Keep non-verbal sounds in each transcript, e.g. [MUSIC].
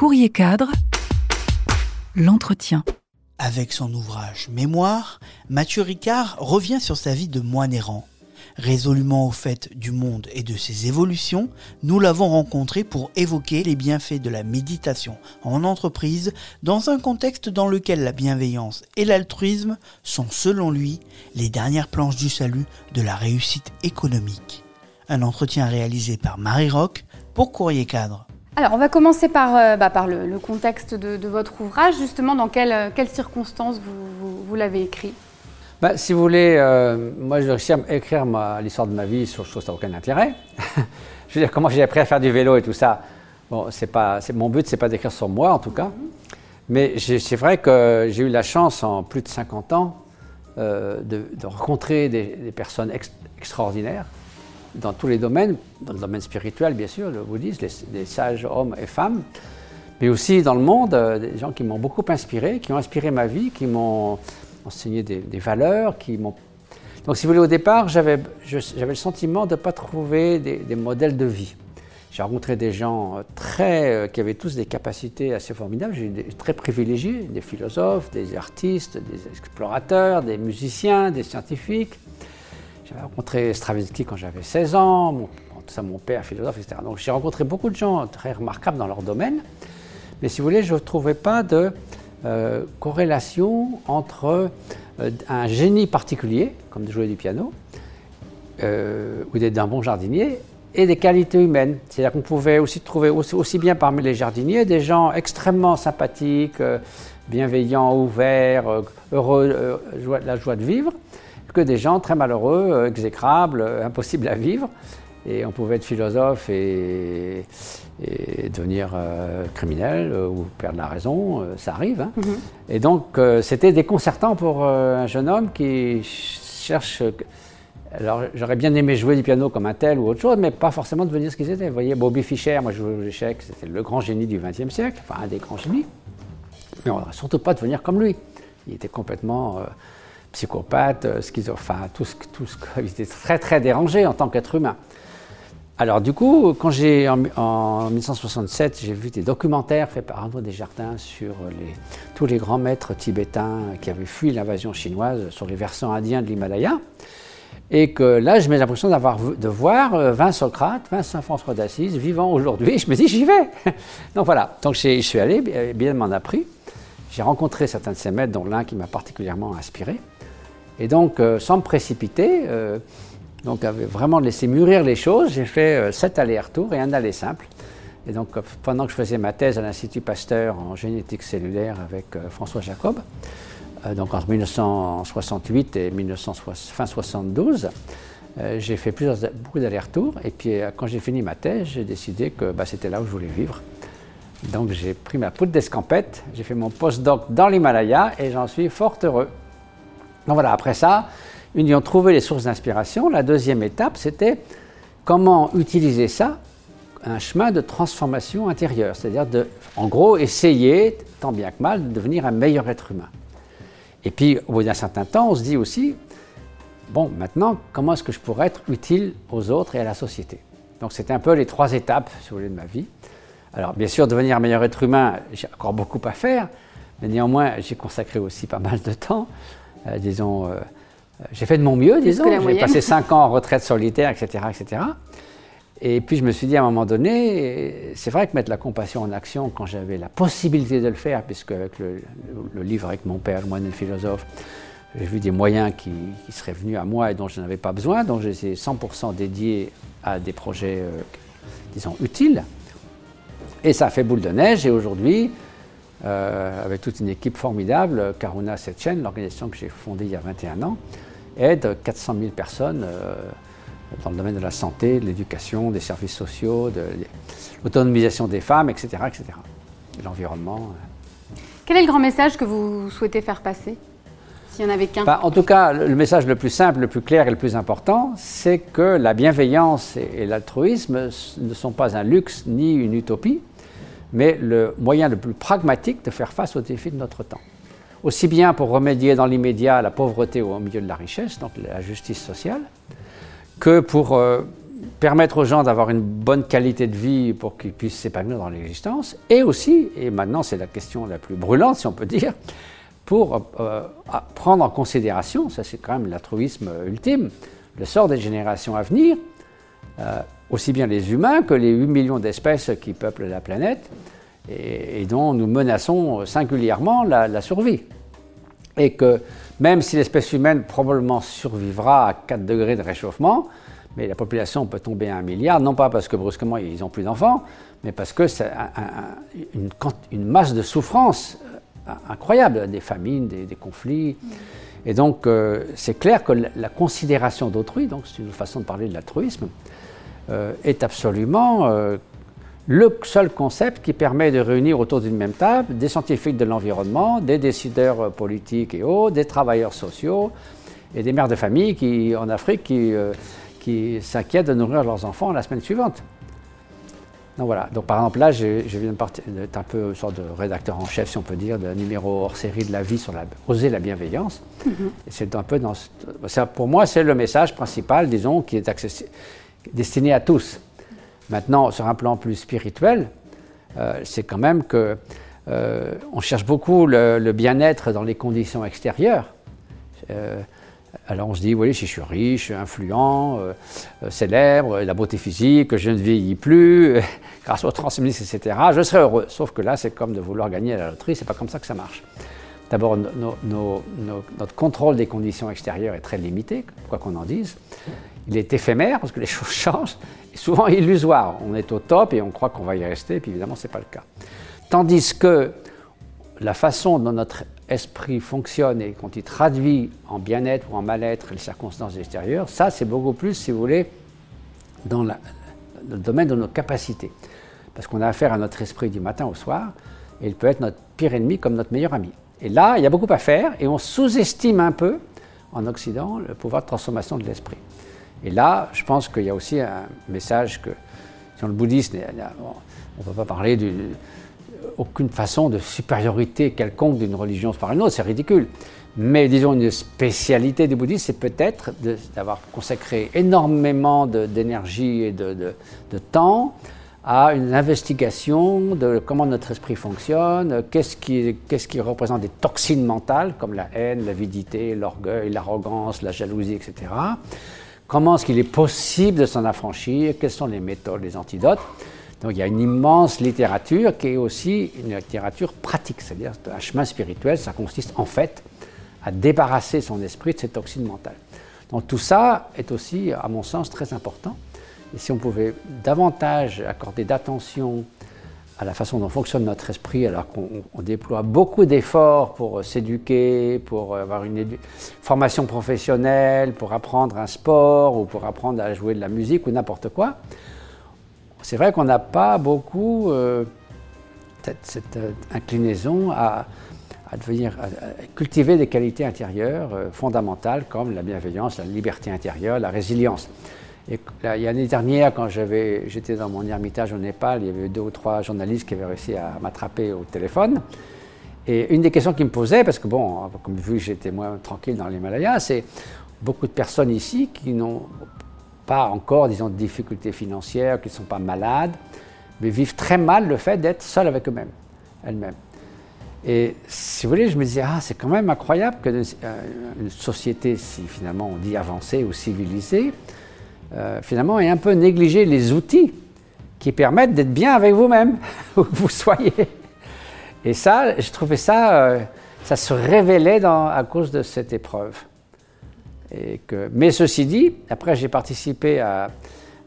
Courrier cadre, l'entretien. Avec son ouvrage Mémoire, Mathieu Ricard revient sur sa vie de moine errant. Résolument au fait du monde et de ses évolutions, nous l'avons rencontré pour évoquer les bienfaits de la méditation en entreprise dans un contexte dans lequel la bienveillance et l'altruisme sont, selon lui, les dernières planches du salut de la réussite économique. Un entretien réalisé par Marie Rock pour Courrier Cadre. Alors, on va commencer par, euh, bah, par le, contexte de, votre ouvrage. Justement, dans quelles, quelles circonstances vous, l'avez écrit? Bah, Si vous voulez, euh, moi, je réussi à écrire l'histoire de ma vie sur chose qui n'a aucun intérêt. [LAUGHS] je veux dire, comment j'ai appris à faire du vélo et tout ça? Bon, c'est pas, mon but, c'est pas d'écrire sur moi, en tout cas. Mais c'est vrai que j'ai eu la chance, en plus de 50 ans, euh, de, rencontrer des, personnes extraordinaires dans tous les domaines, dans le domaine spirituel bien sûr, le bouddhisme, les, sages hommes et femmes, mais aussi dans le monde, euh, des gens qui m'ont beaucoup inspiré, qui ont inspiré ma vie, qui m'ont enseigné des, valeurs, qui m'ont... Donc si vous voulez, au départ, j'avais le sentiment de ne pas trouver des, modèles de vie. J'ai rencontré des gens euh, très, euh, qui avaient tous des capacités assez formidables, j'ai très privilégiés, des philosophes, des artistes, des explorateurs, des musiciens, des scientifiques. J'avais rencontré Stravinsky quand j'avais 16 ans, mon, ça mon père, philosophe, etc. Donc j'ai rencontré beaucoup de gens très remarquables dans leur domaine, mais si vous voulez, je ne trouvais pas de euh, corrélation entre euh, un génie particulier, comme de jouer du piano, euh, ou d'être un bon jardinier, et des qualités humaines. C'est-à-dire qu'on pouvait aussi trouver aussi, bien parmi les jardiniers des gens extrêmement sympathiques, bienveillants, ouverts, heureux, la joie de vivre, que des gens très malheureux, euh, exécrables, euh, impossibles à vivre. Et on pouvait être philosophe et, devenir euh, criminel ou perdre la raison, ça arrive. Hein. Mhm. Et donc c'était déconcertant pour un jeune homme qui cherche... Alors j'aurais bien aimé jouer du piano comme un tel ou autre chose, mais pas forcément devenir ce qu'ils étaient. Vous voyez, Bobby Fischer, moi je jouais aux échecs, c'était le grand génie du XXe siècle, enfin un des grands génies. Mais on ne surtout pas devenir comme lui. Il était complètement psychopathe, euh, schizophrène, tout ce, tout ce, [LAUGHS] il était très très dérangé en tant qu'être humain. Alors du coup, quand j'ai en, 1967, j'ai vu des documentaires faits par Arnaud Desjardins sur tous les grands maîtres tibétains qui avaient fui l'invasion chinoise sur les versants indiens de l'Himalaya, et que là, je mets l'impression d'avoir de voir 20 euh, Socrates, 20 Saint François d'Assise vivant aujourd'hui. Je me dis, j'y vais. [LAUGHS] Donc voilà. Donc je suis allé, bien m'en a pris. J'ai rencontré certains de ces maîtres, dont l'un qui m'a particulièrement inspiré. Et donc, euh, sans me précipiter, euh, donc vraiment laissé mûrir les choses, j'ai fait euh, sept allers-retours et un aller simple. Et donc, pendant que je faisais ma thèse à l'Institut Pasteur en génétique cellulaire avec François Jacob, donc entre 1968 et 1972, j'ai fait plusieurs, beaucoup d'allers-retours. Et puis, quand j'ai fini ma thèse, j'ai décidé que bah, c'était là où je voulais vivre. Donc, j'ai pris ma poudre d'escampette, j'ai fait mon post-doc dans l'Himalaya et j'en suis fort heureux. Donc voilà, après ça, une ayant trouvé les sources d'inspiration, la deuxième étape, c'était comment utiliser ça, un chemin de transformation intérieure, c'est-à-dire de, en gros, essayer, tant bien que mal, de devenir un meilleur être humain. Et puis, au bout d'un certain temps, on se dit aussi, bon, maintenant, comment est-ce que je pourrais être utile aux autres et à la société? Donc, c'était un peu les trois étapes, si vous voulez, de ma vie. Alors, bien sûr, devenir un meilleur être humain, j'ai encore beaucoup à faire, mais néanmoins, j'ai consacré aussi pas mal de temps. Euh, disons, euh, j'ai fait de mon mieux, disons. J'ai passé cinq ans en [LAUGHS] retraite solitaire, etc., etc. Et puis je me suis dit à un moment donné, c'est vrai que mettre la compassion en action quand j'avais la possibilité de le faire, puisque avec le, livre avec mon père, le moine et le philosophe, j'ai vu des moyens qui, seraient venus à moi et dont je n'avais pas besoin, donc j'ai 100% dédié à des projets, euh, disons, utiles. Et ça a fait boule de neige et aujourd'hui, euh, avec toute une équipe formidable. Karuna Setchen, l'organisation que j'ai fondée il y a 21 ans, aide 400 000 personnes euh, dans le domaine de la santé, de l'éducation, des services sociaux, de l'autonomisation des femmes, etc. etc. L'environnement. Euh. Quel est le grand message que vous souhaitez faire passer S'il n'y en avait qu'un? Bah, En tout cas, le message le plus simple, le plus clair et le plus important, c'est que la bienveillance et l'altruisme ne sont pas un luxe ni une utopie, mais le moyen le plus pragmatique de faire face aux défis de notre temps. Aussi bien pour remédier dans l'immédiat à la pauvreté au milieu de la richesse, donc la justice sociale, que pour euh, permettre aux gens d'avoir une bonne qualité de vie pour qu'ils puissent s'épanouir dans l'existence, et aussi, et maintenant c'est la question la plus brûlante si on peut dire, pour euh, prendre en considération, ça c'est quand même l'altruisme ultime, le sort des générations à venir, euh, aussi bien les humains que les 8 millions d'espèces qui peuplent la planète et, dont nous menaçons singulièrement la, survie. Et que même si l'espèce humaine probablement survivra à 4 degrés de réchauffement, mais la population peut tomber à un milliard, non pas parce que brusquement ils n'ont plus d'enfants, mais parce que c'est une, masse de souffrance euh, incroyable, des famines, des, conflits. Et donc euh, c'est clair que la, considération d'autrui, donc c'est une façon de parler de l'altruisme, est absolument le seul concept qui permet de réunir autour d'une même table des scientifiques de l'environnement, des décideurs politiques et autres, des travailleurs sociaux et des mères de famille qui, en Afrique qui qui s'inquiètent de nourrir leurs enfants la semaine suivante. Donc voilà, donc par exemple là, je, viens d'être un peu une sorte de rédacteur en chef, si on peut dire, d'un numéro hors série de la vie sur la, oser la bienveillance. Mm-hmm. c'est un peu dans, ça, pour moi, c'est le message principal, disons, qui est destiné à tous. Maintenant, sur un plan plus spirituel, euh, c'est quand même que euh, on cherche beaucoup le, bien-être dans les conditions extérieures. Euh, alors on se dit, oui, si je suis riche, influent, célèbre, la beauté physique, je ne vieillis plus, [LAUGHS] grâce au transhumanisme, etc., je serai heureux. Sauf que là, c'est comme de vouloir gagner à la loterie, c'est pas comme ça que ça marche. D'abord, notre contrôle des conditions extérieures est très limité, quoi qu'on en dise. Il est éphémère parce que les [LAUGHS] choses changent, souvent illusoire. On est au top et on croit qu'on va y rester, et puis évidemment, ce n'est pas le cas. Tandis que la façon dont notre esprit fonctionne et quand il traduit en bien-être ou en mal-être les circonstances extérieures, ça c'est beaucoup plus, si vous voulez, dans, le domaine de nos capacités. Parce qu'on a affaire à notre esprit du matin au soir, et il peut être notre pire ennemi comme notre meilleur ami. Et là, il y a beaucoup à faire, et on sous-estime un peu, en Occident, le pouvoir de transformation de l'esprit. Et là, je pense qu'il y a aussi un message que, dans le bouddhisme, on ne peut pas parler du, aucune façon de supériorité quelconque d'une religion par une autre, c'est ridicule. Mais disons, une spécialité du bouddhisme, c'est peut-être d'avoir consacré énormément d'énergie et de, temps à une investigation de comment notre esprit fonctionne, qu'est-ce qui, représente des toxines mentales comme la haine, l'avidité, l'orgueil, l'arrogance, la jalousie, etc. Comment est-ce qu'il est possible de s'en affranchir, quelles sont les méthodes, les antidotes? Donc il y a une immense littérature qui est aussi une littérature pratique, c'est-à-dire un chemin spirituel, ça consiste en fait à débarrasser son esprit de ses toxines mentales. Donc tout ça est aussi, à mon sens, très important. Et si on pouvait davantage accorder d'attention à la façon dont fonctionne notre esprit, alors qu'on déploie beaucoup d'efforts pour s'éduquer, pour avoir une formation professionnelle, pour apprendre un sport ou pour apprendre à jouer de la musique ou n'importe quoi, c'est vrai qu'on n'a pas beaucoup euh, cette, euh, inclinaison à, cultiver des qualités intérieures euh, fondamentales comme la bienveillance, la liberté intérieure, la résilience. Et l'année dernière, quand j'étais dans mon ermitage au Népal, il y avait deux ou trois journalistes qui avaient réussi à m'attraper au téléphone. Et une des questions qu'ils me posaient, parce que bon, comme vu j'étais moins tranquille dans l'Himalaya, c'est beaucoup de personnes ici qui n'ont pas encore, disons, de difficultés financières, qui ne sont pas malades, mais vivent très mal le fait d'être seuls avec eux-mêmes, elles-mêmes. Et si vous voulez, je me disais, ah, c'est quand même incroyable qu'une euh, société, si finalement on dit avancée ou civilisée, euh, finalement ait un peu négligé les outils qui permettent d'être bien avec vous-même, [LAUGHS] où vous soyez. Et ça, je trouvais ça, euh, ça se révélait dans, à cause de cette épreuve mais ceci dit, après j'ai participé à,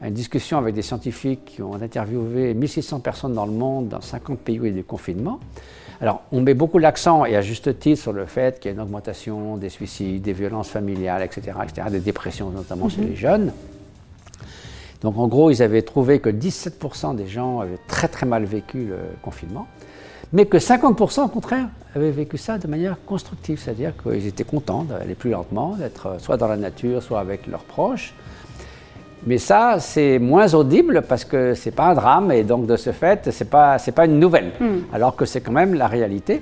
une discussion avec des scientifiques qui ont interviewé 1600 personnes dans le monde, dans 50 pays où il y a des confinements. Alors, on met beaucoup l'accent, et à juste titre, sur le fait qu'il y a une augmentation des suicides, des violences familiales, etc., etc., des dépressions, notamment chez mhm. les jeunes. Donc, en gros, ils avaient trouvé que 17% des gens avaient très très mal vécu le confinement mais que 50% au contraire avaient vécu ça de manière constructive, c'est-à-dire qu'ils étaient contents d'aller plus lentement, d'être soit dans la nature, soit avec leurs proches. Mais ça, c'est moins audible parce que c'est pas un drame et donc de ce fait, c'est pas c'est pas une nouvelle. Hmm. Alors que c'est quand même la réalité.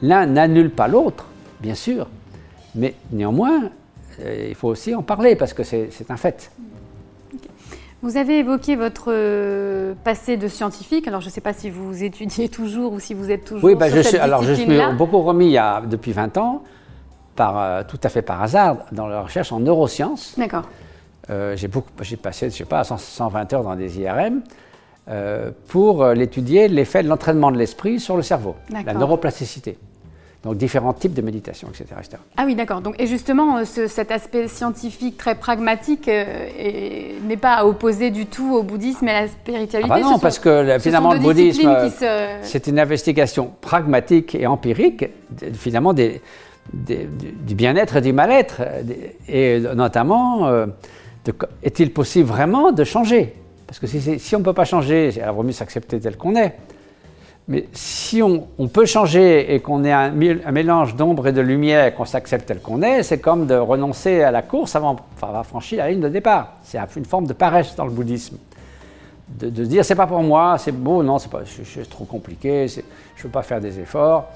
L'un n'annule pas l'autre, bien sûr, mais néanmoins, euh, il faut aussi en parler parce que c'est un fait. Vous avez évoqué votre euh, passé de scientifique. Alors, je ne sais pas si vous étudiez [LAUGHS] toujours ou si vous êtes toujours Oui, bah, sur je cette suis, alors je suis beaucoup remis il y a, depuis 20 ans, par, euh, tout à fait par hasard, dans la recherche en neurosciences. D'accord. Euh, j'ai beaucoup- j'ai passé, je sais pas, 100 120 heures dans des IRM euh, pour l'étudier, l'effet de l'entraînement de l'esprit sur le cerveau, la neuroplasticité. Donc différents types de méditation, etc. etc. Ah oui, d'accord. Donc, et justement, euh, ce- cet aspect scientifique très pragmatique euh, est- n'est pas à opposer du tout au bouddhisme et à la Ah spiritualité. bah Ce non, sont- parce que euh, finalement le bouddhisme, se- c'est une investigation pragmatique et empirique, finalement des, des- du, bien-être et du mal-être, et notamment, euh, est-il possible vraiment de changer? Parce que si on ne peut pas changer, il vaut mieux s'accepter tel qu'on est. Mais si on, peut changer et qu'on est un, mélange d'ombre et de lumière, qu'on s'accepte tel qu'on est, c'est comme de renoncer à la course avant enfin, avoir franchi la ligne de départ. C'est un- une forme de paresse dans le bouddhisme de, de dire c'est pas pour moi, c'est beau, non, c'est trop compliqué, je ne veux pas faire des efforts.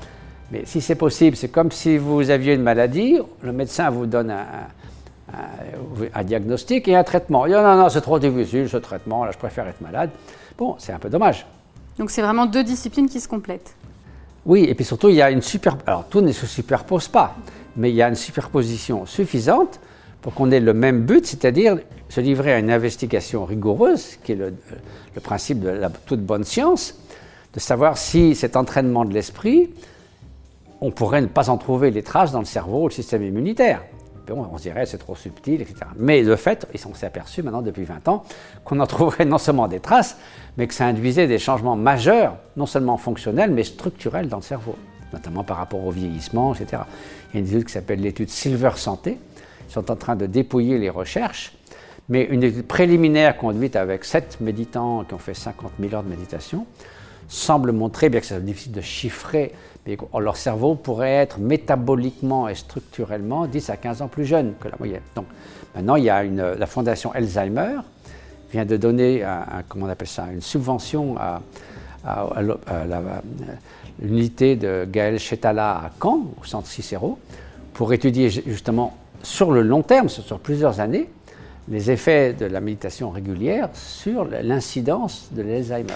Mais si c'est possible, c'est comme si vous aviez une maladie, le médecin vous donne un, diagnostic et un traitement. Il non, non, c'est trop difficile ce traitement, là je préfère être malade. Bon, c'est un peu dommage. Donc, c'est vraiment deux disciplines qui se complètent. Oui, et puis surtout, il y a une super. Alors, tout ne se superpose pas, mais il y a une superposition suffisante pour qu'on ait le même but, c'est-à-dire se livrer à une investigation rigoureuse, qui est le, principe de la toute bonne science, de savoir si cet entraînement de l'esprit, on pourrait ne pas en trouver les traces dans le cerveau ou le système immunitaire. On se dirait c'est trop subtil, etc. Mais de fait, on s'est aperçu maintenant depuis 20 ans qu'on en trouverait non seulement des traces, mais que ça induisait des changements majeurs, non seulement fonctionnels, mais structurels dans le cerveau, notamment par rapport au vieillissement, etc. Il y a une étude qui s'appelle l'étude Silver Santé. Ils sont en train de dépouiller les recherches, mais une étude préliminaire conduite avec sept méditants qui ont fait 50 000 heures de méditation semble montrer, bien que c'est difficile de chiffrer, leur cerveau pourrait être métaboliquement et structurellement 10 à 15 ans plus jeune que la moyenne. Donc maintenant, il y a la fondation Alzheimer vient de donner une subvention à, l'unité de Gaël Chetala à Caen, au centre Cicéro, pour étudier ju- justement sur le long terme, sur plusieurs années, les effets de la méditation régulière sur l'incidence de l'Alzheimer.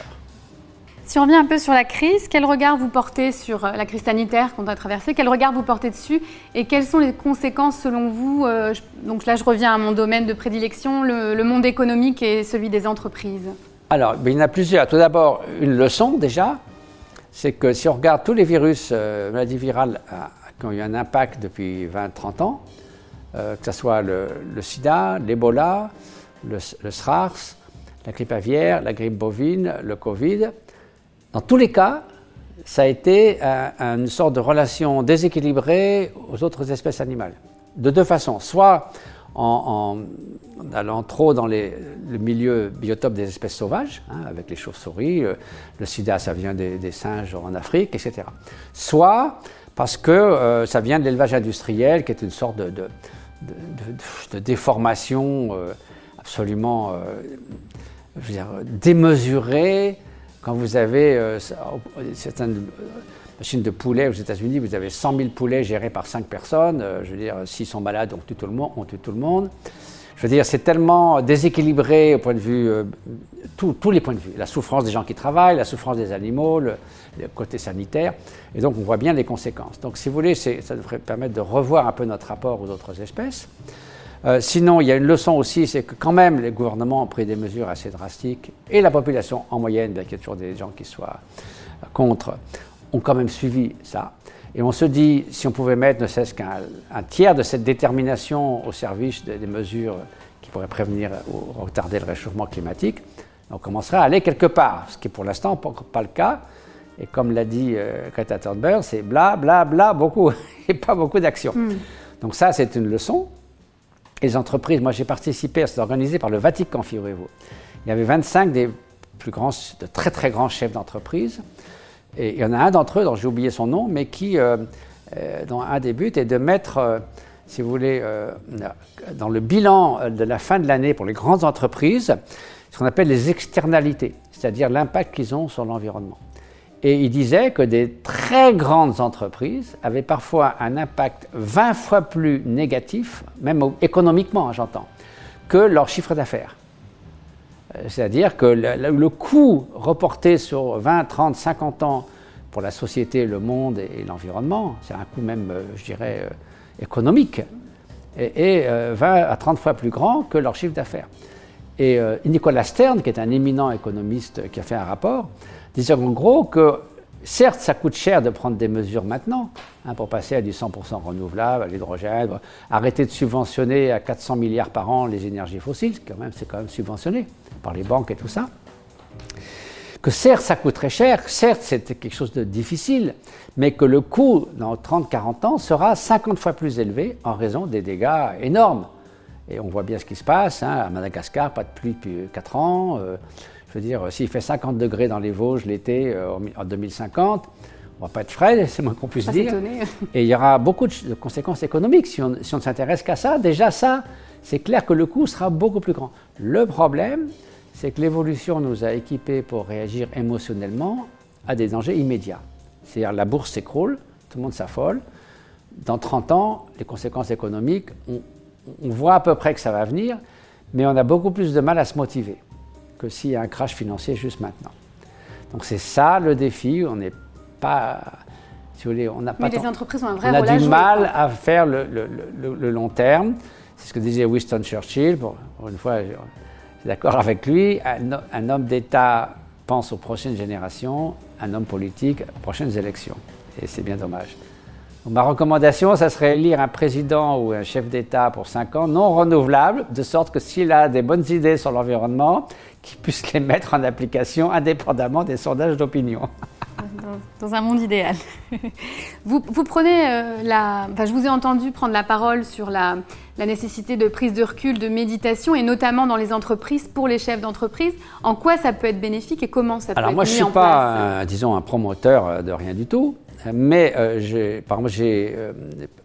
Si on revient un peu sur la crise, quel regard vous portez sur euh, la crise sanitaire qu'on a traversée? Quel regard vous portez dessus? Et quelles sont les conséquences selon vous euh, Donc là, je reviens à mon domaine de prédilection, le, monde économique et celui des entreprises. Alors, il y en a plusieurs. Tout d'abord, une leçon déjà, c'est que si on regarde tous les virus, euh, maladies virales qui ont eu un impact depuis 20-30 ans, que ce soit le, sida, l'Ebola, le, le SRAS, la grippe aviaire, la grippe bovine, le Covid, dans tous les cas, ça a été un- une sorte de relation déséquilibrée aux autres espèces animales. De deux façons. Soit en, allant trop dans le milieu biotope des espèces sauvages, hein, avec les chauves-souris, euh, le sida, ça vient des, singes en Afrique, etc. Soit parce que euh, ça vient de l'élevage industriel, qui est une sorte de, déformation euh, absolument euh, démesurée. Quand vous avez euh, certaines euh, machines de poulet aux États-Unis, vous avez 100 000 poulets gérés par 5 personnes. euh, je veux dire, s'ils sont malades, on tue tout le monde. On tue tout le monde. Je veux dire, c'est tellement déséquilibré au point de vue, euh, tous- les points de vue. La souffrance des gens qui travaillent, la souffrance des animaux, le, le côté sanitaire. Et donc, on voit bien les conséquences. Donc, si vous voulez, ça devrait permettre de revoir un peu notre rapport aux autres espèces. Euh, sinon, il y a une leçon aussi, c'est que quand même les gouvernements ont pris des mesures assez drastiques et la population en moyenne, bien qu'il y ait toujours des gens qui soient euh, contre, ont quand même suivi ça. Et on se dit, si on pouvait mettre ne serait-ce qu'un un tiers de cette détermination au service des, des mesures qui pourraient prévenir ou retarder le réchauffement climatique, on commencerait à aller quelque part, ce qui est pour l'instant pas, pas le cas. Et comme l'a dit euh, Greta Thunberg, c'est bla bla bla beaucoup [LAUGHS] et pas beaucoup d'action. Donc ça, c'est une leçon. Les entreprises, moi j'ai participé, c'est organisé par le Vatican, figurez-vous. Il y avait 25 des plus grands, de très très grands chefs d'entreprise. Et il y en a un d'entre eux, dont j'ai oublié son nom, mais qui, euh, euh, dont un des buts est de mettre, euh, si vous voulez, dans le bilan de la fin de l'année pour les grandes entreprises, ce qu'on appelle les externalités, c'est-à-dire l'impact qu'ils ont sur l'environnement. Et il disait que des très grandes entreprises avaient parfois un impact 20 fois plus négatif, même économiquement, hein, j'entends, que leur chiffre d'affaires. C'est-à-dire que le, coût reporté sur 20, 30, 50 ans pour la société, le monde et, l'environnement, c'est un coût même, euh, je dirais, euh, économique, est, 20 à 30 fois plus grand que leur chiffre d'affaires. Et Nicolas Stern, qui est un éminent économiste qui a fait un rapport, disait en gros que Certes, ça coûte cher de prendre des mesures maintenant hein, pour passer à du 100% renouvelable, à l'hydrogène, arrêter de subventionner à 400 milliards par an les énergies fossiles, quand même, c'est quand même subventionné par les banques et tout ça. Que certes, ça coûte très cher, certes, c'est quelque chose de difficile, mais que le coût dans 30-40 ans sera 50 fois plus élevé en raison des dégâts énormes. Et on voit bien ce qui se passe. Hein, à Madagascar, pas de pluie depuis 4 ans. Euh, je veux dire, s'il fait 50 degrés dans les Vosges l'été euh, en 2050, on ne va pas être frais, [LAUGHS] c'est moins qu'on puisse dire. Et il y aura beaucoup de conséquences économiques si on, si on ne s'intéresse qu'à ça. Déjà ça, c'est clair que le coût sera beaucoup plus grand. Le problème, c'est que l'évolution nous a équipés pour réagir émotionnellement à des dangers immédiats. C'est-à-dire la bourse s'écroule, tout le monde s'affole. Dans 30 ans, les conséquences économiques, on, on voit à peu près que ça va venir, mais on a beaucoup plus de mal à se motiver que s'il y a un crash financier juste maintenant. Donc c'est ça le défi. On n'est pas, si vous voulez, on n'a pas. Mais les entreprises ont un vrai On a du mal à faire le, le, long terme. C'est ce que disait Winston Churchill. Pour, une fois, je suis d'accord avec lui. Un, un homme d'État pense aux prochaines générations, un homme politique aux prochaines élections. Et c'est bien dommage. ma recommandation, ça serait lire un président ou un chef d'État pour 5 ans, non renouvelable, de sorte que s'il a des bonnes idées sur l'environnement, qui puissent les mettre en application indépendamment des sondages d'opinion. Dans, un monde idéal. Vous, vous prenez euh, la. Enfin, je vous ai entendu prendre la parole sur la, la, nécessité de prise de recul, de méditation, et notamment dans les entreprises, pour les chefs d'entreprise. En quoi ça peut être bénéfique et comment ça peut Alors être moi, mis je ne suis pas, disons, un promoteur de rien du tout. Mais euh, j'ai euh,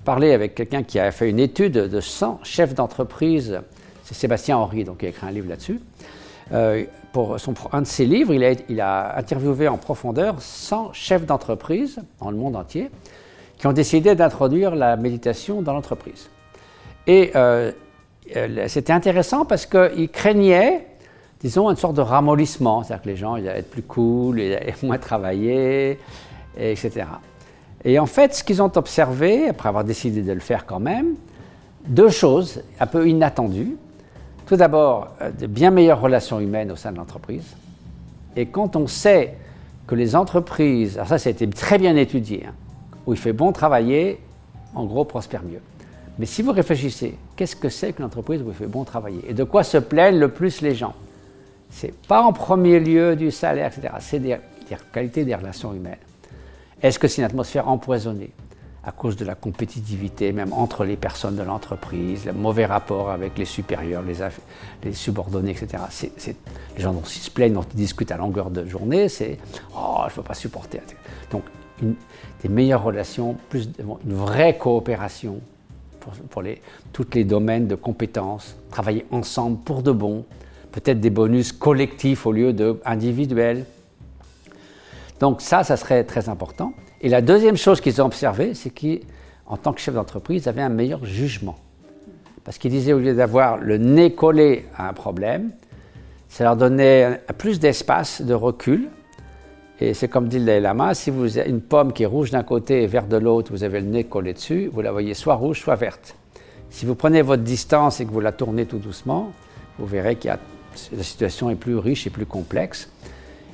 parlé avec quelqu'un qui a fait une étude de 100 chefs d'entreprise. C'est Sébastien Henry, donc, qui a écrit un livre là-dessus. Euh, pour un de ses livres, il a, interviewé en profondeur 100 chefs d'entreprise dans le monde entier qui ont décidé d'introduire la méditation dans l'entreprise. Et euh, c'était intéressant parce qu'ils craignaient, disons, une sorte de ramollissement, c'est-à-dire que les gens allaient être plus cool, ils allaient [LAUGHS] moins travailler, etc. Et en fait, ce qu'ils ont observé, après avoir décidé de le faire quand même, deux choses un peu inattendues. Tout d'abord, euh, de bien meilleures relations humaines au sein de l'entreprise. Et quand on sait que les entreprises, alors ça, ça très bien étudié, hein, où il fait bon travailler, en gros, prospère mieux. Mais si vous réfléchissez, qu'est-ce que c'est qu'une entreprise où il fait bon travailler? Et de quoi se plaignent le plus les gens? C'est pas en premier lieu du salaire, etc. C'est des, des qualités des relations humaines. Est-ce que c'est une atmosphère empoisonnée? À cause de la compétitivité, même entre les personnes de l'entreprise, le mauvais rapport avec les supérieurs, les, subordonnés, etc. les gens dont ils se plaignent, dont ils discutent à longueur de journée, c'est Oh, je ne peux pas supporter. Donc, des meilleures relations, plus, une vraie coopération pour, pour tous les domaines de compétences, travailler ensemble pour de bon, peut-être des bonus collectifs au lieu de. Donc, ça, ça serait très important. Et la deuxième chose qu'ils ont observée, c'est qu'en tant que chef d'entreprise, ils avaient un meilleur jugement. Parce qu'ils disaient, au lieu d'avoir le nez collé à un problème, ça leur donnait plus d'espace, de recul. Et c'est comme dit le Dalai Lama, si vous avez une pomme qui est rouge d'un côté et verte de l'autre, vous avez le nez collé dessus, vous la voyez soit rouge, soit verte. Si vous prenez votre distance et que vous la tournez tout doucement, vous verrez que la situation est plus riche et plus complexe.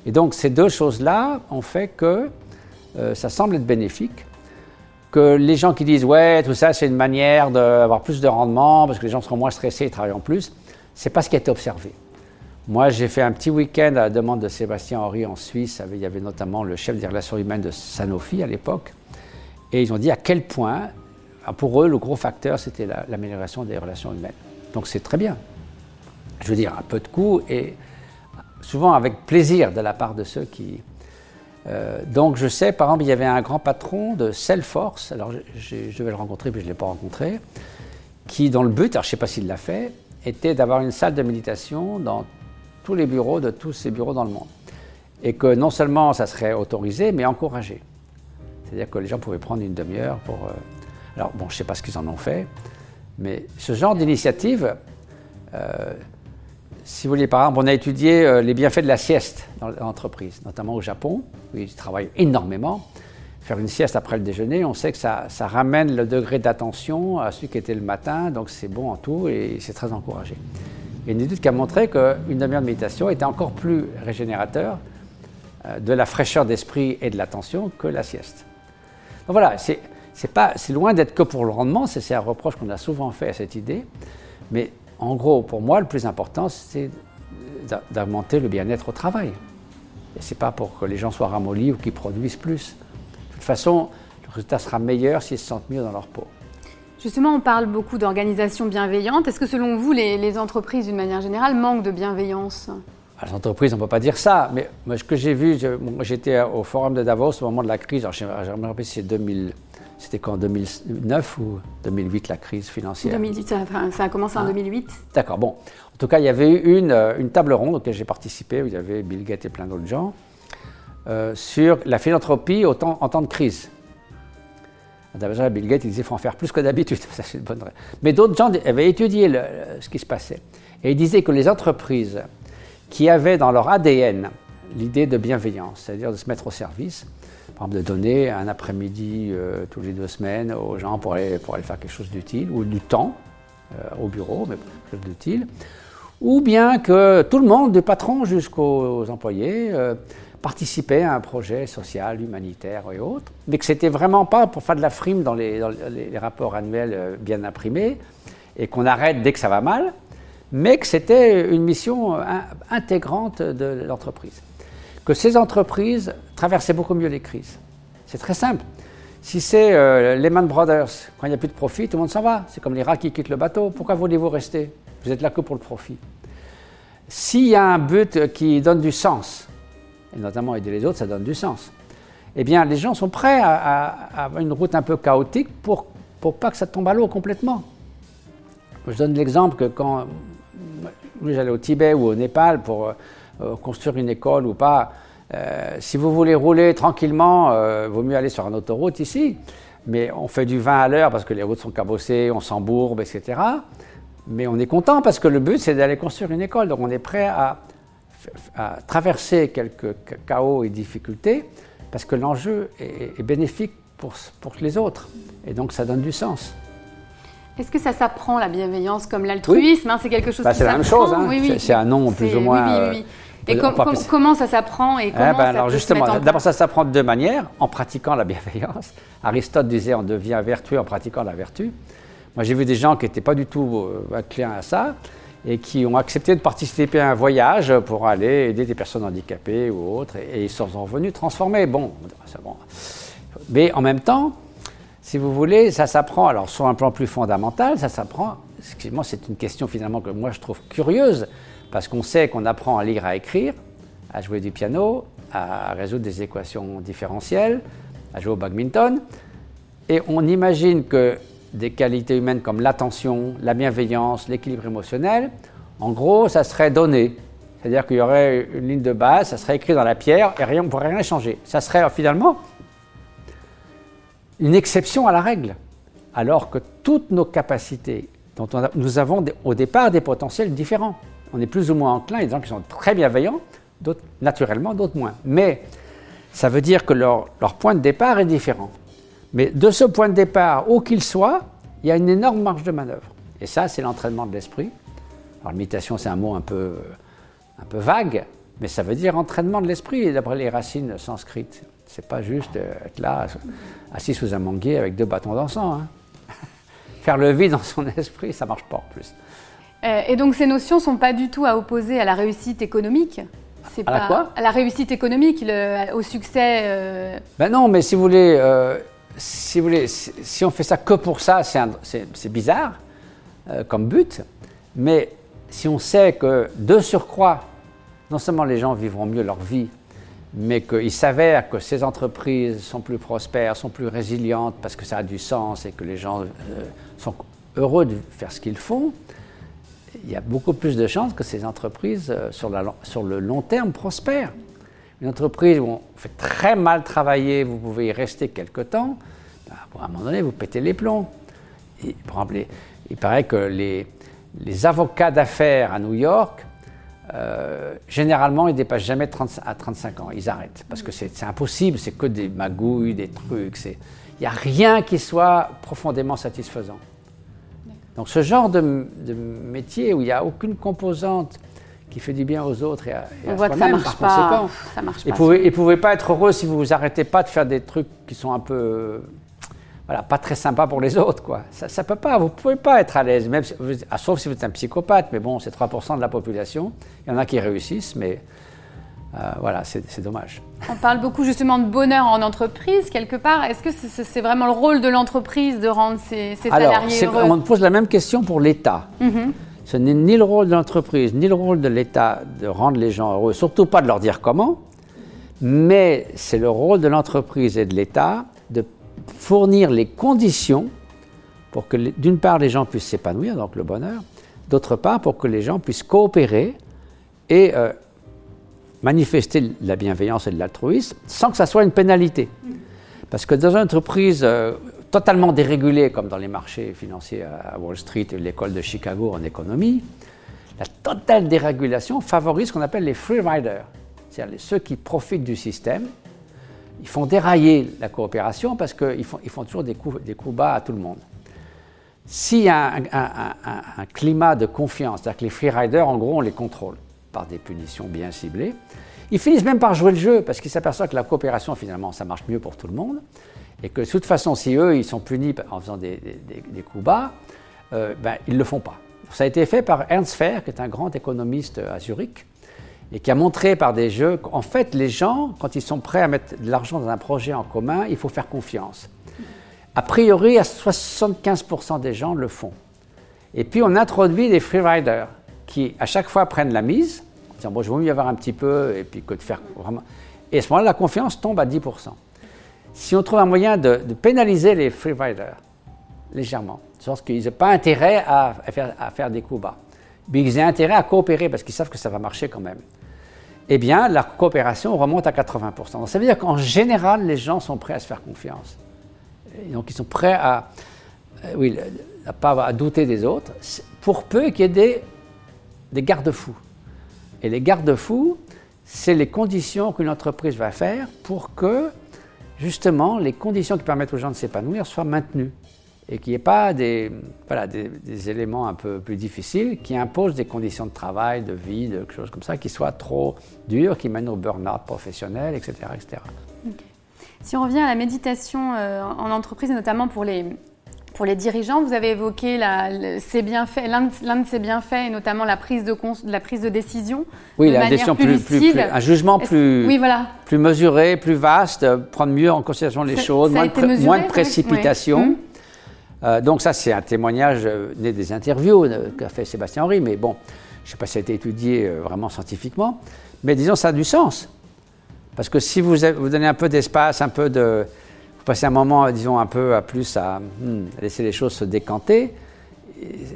Et donc ces deux choses-là ont fait que euh, ça semble être bénéfique. Que les gens qui disent ouais, tout ça c'est une manière d'avoir plus de rendement parce que les gens seront moins stressés et travailleront plus, c'est pas ce qui a été observé. Moi, j'ai fait un petit week-end à la demande de Sébastien Henry en Suisse. Il y avait notamment le chef des relations humaines de Sanofi à l'époque. Et ils ont dit à quel point, pour eux, le gros facteur, c'était l'amélioration des relations humaines. Donc c'est très bien. Je veux dire, un peu de coût et souvent avec plaisir de la part de ceux qui, euh, donc je sais, par exemple, il y avait un grand patron de Salesforce, alors je, devais le rencontrer, puis je ne l'ai pas rencontré, qui, dans le but, alors je ne sais pas s'il l'a fait, était d'avoir une salle de méditation dans tous les bureaux de tous ces bureaux dans le monde. Et que non seulement ça serait autorisé, mais encouragé. C'est-à-dire que les gens pouvaient prendre une demi-heure pour... Euh, alors bon, je ne sais pas ce qu'ils en ont fait, mais ce genre d'initiative, euh, si vous voulez, par exemple, on a étudié euh, les bienfaits de la sieste dans l'entreprise, notamment au Japon, où ils travaillent énormément. Faire une sieste après le déjeuner, on sait que ça, ramène le degré d'attention à celui qui était le matin, donc c'est bon en tout et c'est très encouragé. Il y a une étude qui a montré qu'une demi-heure de méditation était encore plus régénérateur euh, de la fraîcheur d'esprit et de l'attention que la sieste. Donc voilà, c'est loin d'être que pour le rendement, c'est un reproche qu'on a souvent fait à cette idée, mais en gros, pour moi, le plus important, c'est d'augmenter le bien-être au travail. Et ce n'est pas pour que les gens soient ramollis ou qu'ils produisent plus. De toute façon, le résultat sera meilleur s'ils se sentent mieux dans leur peau. Justement, on parle beaucoup d'organisation bienveillante. Est-ce que selon vous, les, entreprises, d'une manière générale, manquent de bienveillance? Ah, les entreprises, on ne peut pas dire ça, mais ce que j'ai vu, j'étais au forum de Davos au moment de la crise, je me rappelle si c'est 2000, c'était quand 2009 ou 2008 la crise financière? 2008, ça, a commencé en 2008. Ah. D'accord, bon. En tout cas, il y avait eu une, euh, une table ronde auquel j'ai participé, où il y avait Bill Gates et plein d'autres gens, euh, sur la philanthropie en temps de crise. D'abord, Bill Gates il disait qu'il faut en faire plus que d'habitude. [LAUGHS] Ça, c'est une bonne... Mais d'autres gens avaient étudié ce qui se passait. Et ils disaient que les entreprises qui avaient dans leur ADN l'idée de bienveillance, c'est-à-dire de se mettre au service, par exemple, de donner un après-midi euh, tous les deux semaines aux gens pour aller, pour aller faire quelque chose d'utile, ou du temps euh, au bureau, mais quelque chose d'utile. Ou bien que tout le monde, du patron jusqu'aux employés, euh, participait à un projet social, humanitaire et autres, mais que c'était vraiment pas pour faire de la frime dans les, les rapports annuels bien imprimés, et qu'on arrête dès que ça va mal, mais que c'était une mission intégrante de l'entreprise que ces entreprises traversaient beaucoup mieux les crises. C'est très simple. Si c'est euh, Lehman Brothers, quand il n'y a plus de profit, tout le monde s'en va. C'est comme les rats qui quittent le bateau. Pourquoi voulez-vous rester? Vous êtes là que pour le profit. S'il y a un but qui donne du sens, et notamment aider les autres, ça donne du sens, eh bien, les gens sont prêts à, avoir une route un peu chaotique pour, pour pas que ça tombe à l'eau complètement. Je donne l'exemple que quand j'allais au Tibet ou au Népal pour euh, construire une école ou pas. Euh, si vous voulez rouler tranquillement, euh, vaut mieux aller sur une autoroute ici. Mais on fait du 20 à l'heure parce que les routes sont cabossées, on s'embourbe, etc. Mais on est content parce que le but, c'est d'aller construire une école. Donc on est prêt à, traverser quelques chaos et difficultés parce que l'enjeu est, bénéfique pour, pour les autres. Et donc ça donne du sens. Est-ce que ça s'apprend la bienveillance comme l'altruisme hein, C'est quelque chose bah, C'est la même chose. Hein. C'est un nom plus ou moins. Oui, et comment ça s'apprend et eh comment ben, alors justement, d'abord ça s'apprend de deux manières, en pratiquant la bienveillance. [LAUGHS] Aristote disait on devient vertueux en pratiquant la vertu. Moi j'ai vu des gens qui n'étaient pas du tout euh, clients à ça et qui ont accepté de participer à un voyage pour aller aider des personnes handicapées ou autres et, ils sont revenus transformés. Bon, c'est bon. Mais en même temps, si vous voulez, ça s'apprend, alors sur un plan plus fondamental, ça s'apprend, excusez-moi, c'est une question finalement que moi je trouve curieuse, parce qu'on sait qu'on apprend à lire, à écrire, à jouer du piano, à résoudre des équations différentielles, à jouer au badminton, et on imagine que des qualités humaines comme l'attention, la bienveillance, l'équilibre émotionnel, en gros, ça serait donné. C'est-à-dire qu'il y aurait une ligne de base, ça serait écrit dans la pierre et rien, on ne pourrait rien changer. Ça serait finalement une exception à la règle, alors que toutes nos capacités, dont nous avons au départ des potentiels différents. On est plus ou moins enclin, il y a des gens qui sont très bienveillants, d'autres naturellement, d'autres moins. Mais ça veut dire que leur, point de départ est différent. Mais de ce point de départ, où qu'il soit, il y a une énorme marge de manœuvre. Et ça, c'est l'entraînement de l'esprit. Alors, méditation, c'est un mot un peu, un peu vague, mais ça veut dire entraînement de l'esprit, d'après les racines sanskrites. C'est pas juste être là, assis sous un manguier avec deux bâtons d'encens. Hein. [LAUGHS] Faire le vide dans son [LAUGHS] esprit, ça marche pas en plus. Euh, et donc ces notions sont pas du tout à opposer à la réussite économique c'est à pas, la quoi? À la réussite économique, au succès. Euh. Ben non, mais si vous voulez, euh, si vous voulez, si, on fait ça que pour ça, c'est bizarre comme but. Mais si on sait que de surcroît, non seulement les gens vivront mieux leur vie mais qu'il s'avère que ces entreprises sont plus prospères, sont plus résilientes parce que ça a du sens et que les gens sont heureux de faire ce qu'ils font, il y a beaucoup plus de chances que ces entreprises, euh, sur, le long terme, prospèrent. Une entreprise où on fait très mal travailler, vous pouvez y rester quelque temps, bah, à un moment donné, vous pétez les plombs. Et, exemple, il paraît que les, avocats d'affaires à New York euh, généralement, ils dépassent jamais 30 à 35 ans. Ils arrêtent. Parce que c'est impossible, c'est que des magouilles, des trucs. Il n'y a rien qui soit profondément satisfaisant. Donc ce genre de, métier où il n'y a aucune composante qui fait du bien aux autres et à, On voit que ça marche pas. Ça marche pas. Et vous ne pouvez pas être heureux si vous vous arrêtez pas de faire des trucs qui sont un peu voilà, pas très sympa pour les autres. Quoi. Ça ne peut pas, vous ne pouvez pas être à l'aise, même ah, sauf si vous êtes un psychopathe, mais bon, c'est 3% de la population. Il y en a qui réussissent, mais euh, voilà, c'est dommage. On parle beaucoup justement de bonheur en entreprise, quelque part. Est-ce que c'est vraiment le rôle de l'entreprise de rendre ses, salariés heureux On pose la même question pour l'État. Mm-hmm. Ce n'est ni le rôle de l'entreprise, ni le rôle de l'État de rendre les gens heureux, surtout pas de leur dire comment, mais c'est le rôle de l'entreprise et de l'État de fournir les conditions pour que, d'une part, les gens puissent s'épanouir, donc le bonheur, d'autre part, pour que les gens puissent coopérer et euh, manifester la bienveillance et de l'altruisme sans que ça soit une pénalité. Parce que dans une entreprise euh, totalement dérégulée, comme dans les marchés financiers à Wall Street et l'école de Chicago en économie, la totale dérégulation favorise ce qu'on appelle les free riders, c'est-à-dire ceux qui profitent du système ils font dérailler la coopération parce qu'ils font, ils font toujours des coups, des coups bas à tout le monde. S'il y a un, climat de confiance, c'est-à-dire que les freeriders, en gros, on les contrôle par des punitions bien ciblées, ils finissent même par jouer le jeu parce qu'ils s'aperçoivent que la coopération, finalement, ça marche mieux pour tout le monde et que de toute façon, si eux, ils sont punis en faisant des, coups bas, euh, ben, ils ne le font pas. Ça a été fait par Ernst Fehr, qui est un grand économiste à Zurich, et qui a montré par des jeux qu'en fait, les gens, quand ils sont prêts à mettre de l'argent dans un projet en commun, il faut faire confiance. A priori, à 75% des gens le font. Et puis, on introduit des freeriders qui, à chaque fois, prennent la mise, Bon, je veux mieux y avoir un petit peu, et puis que de faire vraiment. Et à ce moment-là, la confiance tombe à 10%. Si on trouve un moyen de, pénaliser les freeriders, légèrement, de sorte qu'ils n'aient pas intérêt à, faire, à faire des coups bas, mais ils aient intérêt à coopérer parce qu'ils savent que ça va marcher quand même eh bien, la coopération remonte à 80%. Donc, ça veut dire qu'en général, les gens sont prêts à se faire confiance. donc, ils sont prêts à, euh, oui, à pas à douter des autres, pour peu qu'il y ait des, des garde-fous. Et les garde-fous, c'est les conditions qu'une entreprise va faire pour que, justement, les conditions qui permettent aux gens de s'épanouir soient maintenues et qu'il n'y ait pas des, voilà, des, éléments un peu plus difficiles qui imposent des conditions de travail, de vie, de quelque chose comme ça, qui soient trop dures, qui mènent au burn-out professionnel, etc. etc. Si on revient à la méditation euh, en entreprise, notamment pour les, pour les dirigeants, vous avez évoqué l'un de ses bienfaits, et notamment la prise de, la prise de décision. Oui, la décision plus, plus, un jugement plus, oui, voilà. plus mesuré, plus vaste, prendre mieux en considération les choses, moins, de, moins, de, précipitation. Hum. Euh, donc ça, c'est un témoignage euh, né des interviews euh, qu'a fait Sébastien Henry, mais bon, je ne sais pas si ça a été étudié vraiment scientifiquement, mais disons, ça a du sens. Parce que si vous, vous donnez un peu d'espace, un peu de... Vous passez un moment, disons, un peu à plus à, hmm, laisser les choses se décanter,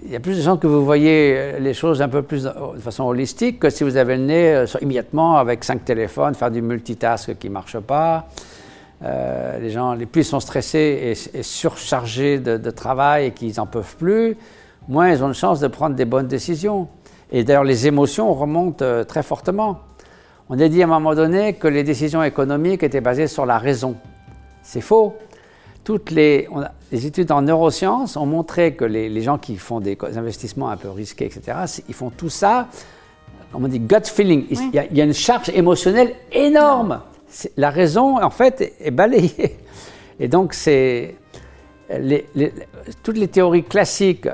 il y a plus de gens que vous voyez les choses un peu plus de façon holistique que si vous avez le nez immédiatement avec cinq téléphones, faire du multitask qui ne marche pas. Euh, les gens, les plus sont stressés et, surchargés de, travail et qu'ils n'en peuvent plus, moins ils ont une chance de prendre des bonnes décisions. Et d'ailleurs, les émotions remontent euh, très fortement. On a dit à un moment donné que les décisions économiques étaient basées sur la raison. C'est faux. Toutes les, les, études en neurosciences ont montré que les, gens qui font des investissements un peu risqués, etc., ils font tout ça, on dit gut feeling. Il, y a, il, y a, une charge émotionnelle énorme la raison, en fait, est balayée. Et donc, c'est toutes les théories classiques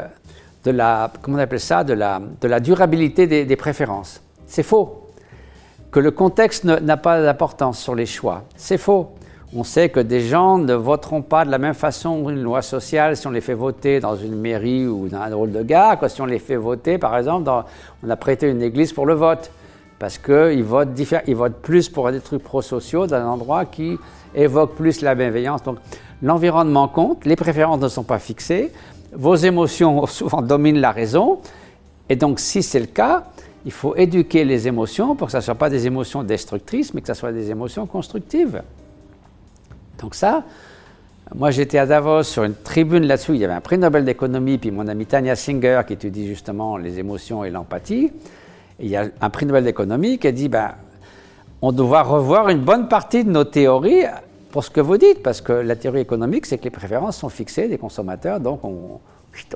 de la, comment on appelle ça, de la, de la durabilité des, préférences. C'est faux. Que le contexte n'a pas d'importance sur les choix. C'est faux. On sait que des gens ne voteront pas de la même façon une loi sociale si on les fait voter dans une mairie ou dans un rôle de gare que si on les fait voter, par exemple, dans, on a prêté une église pour le vote parce qu'ils votent, ils votent plus pour des trucs prosociaux dans un endroit qui évoque plus la bienveillance. Donc l'environnement compte, les préférences ne sont pas fixées, vos émotions [LAUGHS] souvent dominent la raison, et donc si c'est le cas, il faut éduquer les émotions pour que ce ne soient pas des émotions destructrices, mais que ce soit des émotions constructives. Donc ça, moi j'étais à Davos sur une tribune là-dessus, il y avait un prix Nobel d'économie, puis mon ami Tania Singer qui étudie justement les émotions et l'empathie. Et il y a un prix Nobel d'économie qui a dit ben, on doit revoir une bonne partie de nos théories pour ce que vous dites, parce que la théorie économique, c'est que les préférences sont fixées des consommateurs, donc on,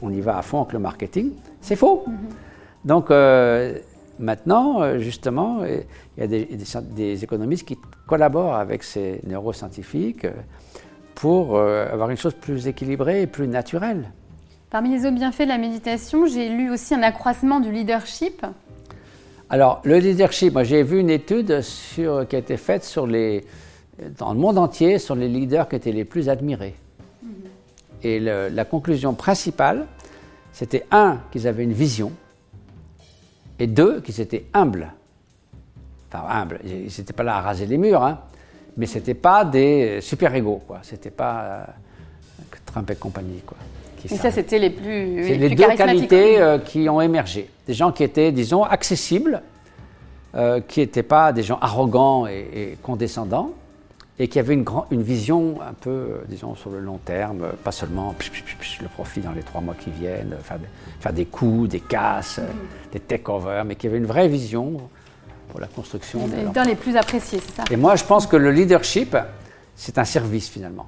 on y va à fond avec le marketing. C'est faux. Mm-hmm. Donc euh, maintenant, euh, justement, il y a des, des, économistes qui collaborent avec ces neuroscientifiques euh, pour avoir une chose plus équilibrée et plus naturelle. Parmi les autres bienfaits de la méditation, j'ai lu aussi un accroissement du leadership. Alors, le leadership, moi j'ai vu une étude sur, qui a été faite sur les, dans le monde entier sur les leaders qui étaient les plus admirés. Mhm. Et la conclusion principale, c'était un, qu'ils avaient une vision, et deux, qu'ils étaient humbles. Enfin, humbles, ils n'étaient pas là à raser les murs, hein, mais ce n'étaient pas des super-égaux, quoi. C'était pas euh, Trump et compagnie, quoi. Et ça, c'était les plus. C'est les, deux qualités euh, qui ont émergé. Des gens qui étaient, disons, accessibles, euh, qui n'étaient pas des gens arrogants et, condescendants, et qui avaient une, une, vision un peu, euh, disons, sur le long terme, pas seulement le profit dans les trois mois qui viennent, faire des, faire des coups, des casses, mm-hmm. des takeovers, mais qui avaient une vraie vision pour la construction. Les dans les plus appréciés, c'est ça? Et moi, je pense que le leadership, c'est un service finalement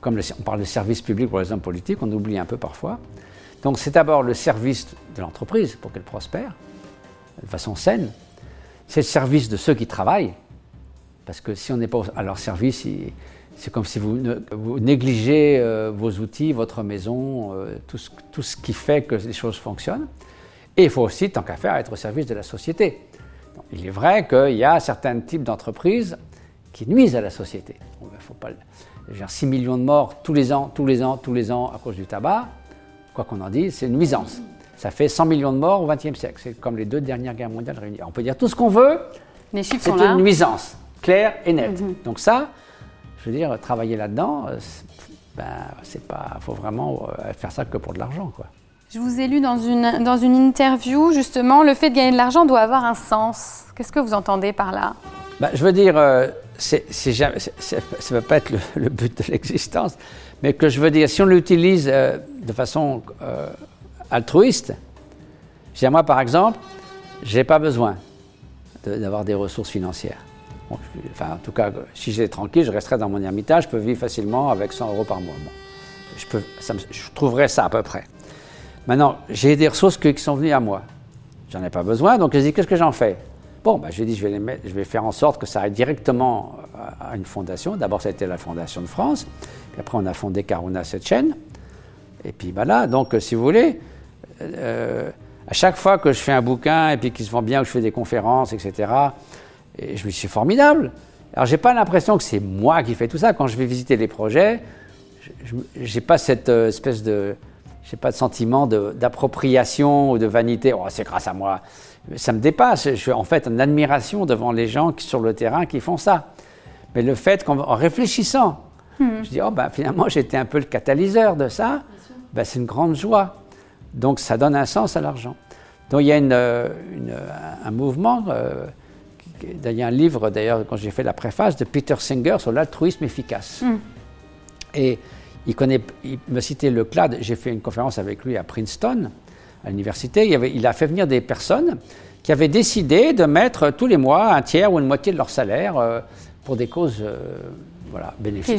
comme on parle de service public pour les hommes politiques, on oublie un peu parfois. Donc c'est d'abord le service de l'entreprise pour qu'elle prospère de façon saine. C'est le service de ceux qui travaillent, parce que si on n'est pas à leur service, c'est comme si vous, négligez euh, vos outils, votre maison, euh, tout, ce, tout, ce, qui fait que les choses fonctionnent. Et il faut aussi, tant qu'à faire, être au service de la société. il est vrai qu'il y a certains types d'entreprises qui nuisent à la société. Il ne faut pas 6 millions de morts tous les ans, tous les ans, tous les ans à cause du tabac, quoi qu'on en dise, c'est une nuisance. Ça fait 100 millions de morts au XXe siècle. C'est comme les deux dernières guerres mondiales réunies. On peut dire tout ce qu'on veut, c'est une nuisance, claire et nette. Mhm. Donc ça, je veux dire, travailler là-dedans, euh, ben, c'est pas, faut vraiment euh, faire ça que pour de l'argent, quoi. Je vous ai lu dans une, dans une interview, justement, le fait de gagner de l'argent doit avoir un sens. Qu'est-ce que vous entendez par là? Ben, Je veux dire, euh, c'est, ça ne va pas être le, but de l'existence, mais que je veux dire, si on l'utilise euh, de façon euh, altruiste, moi par exemple, je n'ai pas besoin d'avoir des ressources financières. Enfin, en tout cas, si j'étais tranquille, je resterais dans mon ermitage, je peux vivre facilement avec 100 euros par mois. je, peux, je trouverais ça à peu près. Maintenant, j'ai des ressources qui sont venues à moi. J'en ai pas besoin, donc je dis qu'est-ce que j'en fais? Bon, ben, j'ai dit, je vais, je vais faire en sorte que ça aille directement à une fondation. D'abord, ça a été la Fondation de France. Puis après, on a fondé Karuna chaîne. Et puis voilà, donc si vous voulez, euh, à chaque fois que je fais un bouquin et puis qu'il se vend bien, ou je fais des conférences, etc., et je me suis formidable. Alors, j'ai pas l'impression que c'est moi qui fais tout ça. Quand je vais visiter les projets, je n'ai pas cette euh, espèce de. J'ai pas de sentiment d'appropriation ou de vanité. Oh, c'est grâce à moi ça me dépasse. Je suis en fait en admiration devant les gens qui, sur le terrain qui font ça. Mais le fait qu'en réfléchissant, hmm. je dis, oh ben finalement j'étais un peu le catalyseur de ça, ben, c'est une grande joie. Donc ça donne un sens à l'argent. Donc il y a une, euh, un mouvement, euh, il y a un livre d'ailleurs quand j'ai fait la préface de Peter Singer sur l'altruisme efficace. Hmm. Et il, connaît, il me citait le CLAD, j'ai fait une conférence avec lui à Princeton, à l'université, il, il, a fait venir des personnes qui avaient décidé de mettre tous les mois un tiers ou une moitié de leur salaire euh, pour des causes euh, voilà, bénéfiques.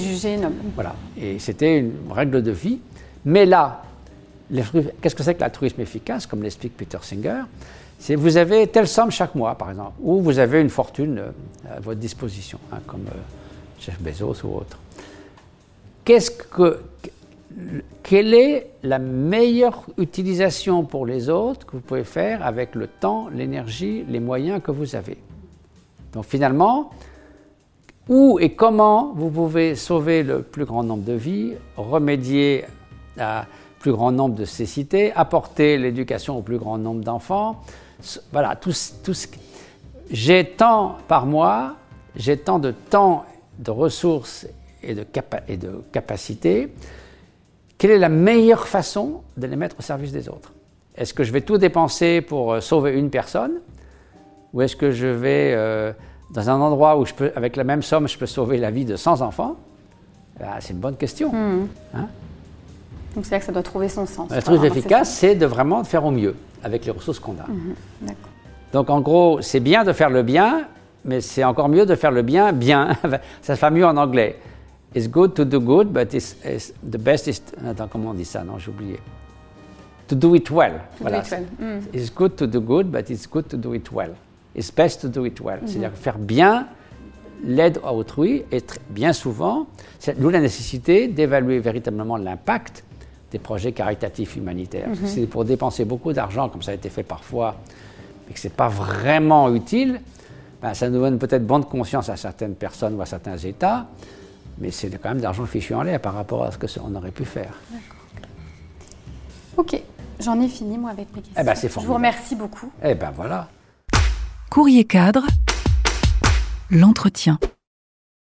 Voilà. Et c'était une règle de vie. Mais là, qu'est-ce que c'est que l'altruisme efficace, comme l'explique Peter Singer? C'est vous avez telle somme chaque mois, par exemple, ou vous avez une fortune euh, à votre disposition, hein, comme Jeff Bezos ou autre. Qu'est-ce que quelle est la meilleure utilisation pour les autres que vous pouvez faire avec le temps, l'énergie, les moyens que vous avez? Donc finalement, où et comment vous pouvez sauver le plus grand nombre de vies, remédier à plus grand nombre de cécités, apporter l'éducation au plus grand nombre d'enfants. Voilà, tout, tout ce... J'ai tant par mois, j'ai tant de temps, de ressources et de, et de capacités quelle est la meilleure façon de les mettre au service des autres? Est-ce que je vais tout dépenser pour euh, sauver une personne? Ou est-ce que je vais euh, dans un endroit où je peux, avec la même somme, je peux sauver la vie de 100 enfants? Ah, C'est une bonne question. Hmm. Hein? Donc c'est là que ça doit trouver son sens. Le truc efficace, c'est de vraiment faire au mieux avec les ressources qu'on a. Mhm. D'accord. Donc en gros, c'est bien de faire le bien, mais c'est encore mieux de faire le bien bien. [LAUGHS] ça se fait mieux en anglais. It's good to do good, but it's, the best is. Attends, comment on dit ça? Non, j'ai oublié. To do it well. To do it well. Mm. It's good to do good, but it's good to do it well. It's best to do it well. C'est-à-dire faire bien l'aide à autrui et bien souvent, c'est d'où la nécessité d'évaluer véritablement l'impact des projets caritatifs humanitaires. Mm-hmm. C'est pour dépenser beaucoup d'argent, comme ça a été fait parfois, et que ce n'est pas vraiment utile, ben, ça nous donne peut-être bonne conscience à certaines personnes ou à certains États, mais c'est quand même de l'argent fichu en l'air par rapport à ce qu'on aurait pu faire. Ok, j'en ai fini moi avec mes questions. Eh ben, c'est Je vous remercie beaucoup. Eh ben voilà. Courrier cadre, l'entretien.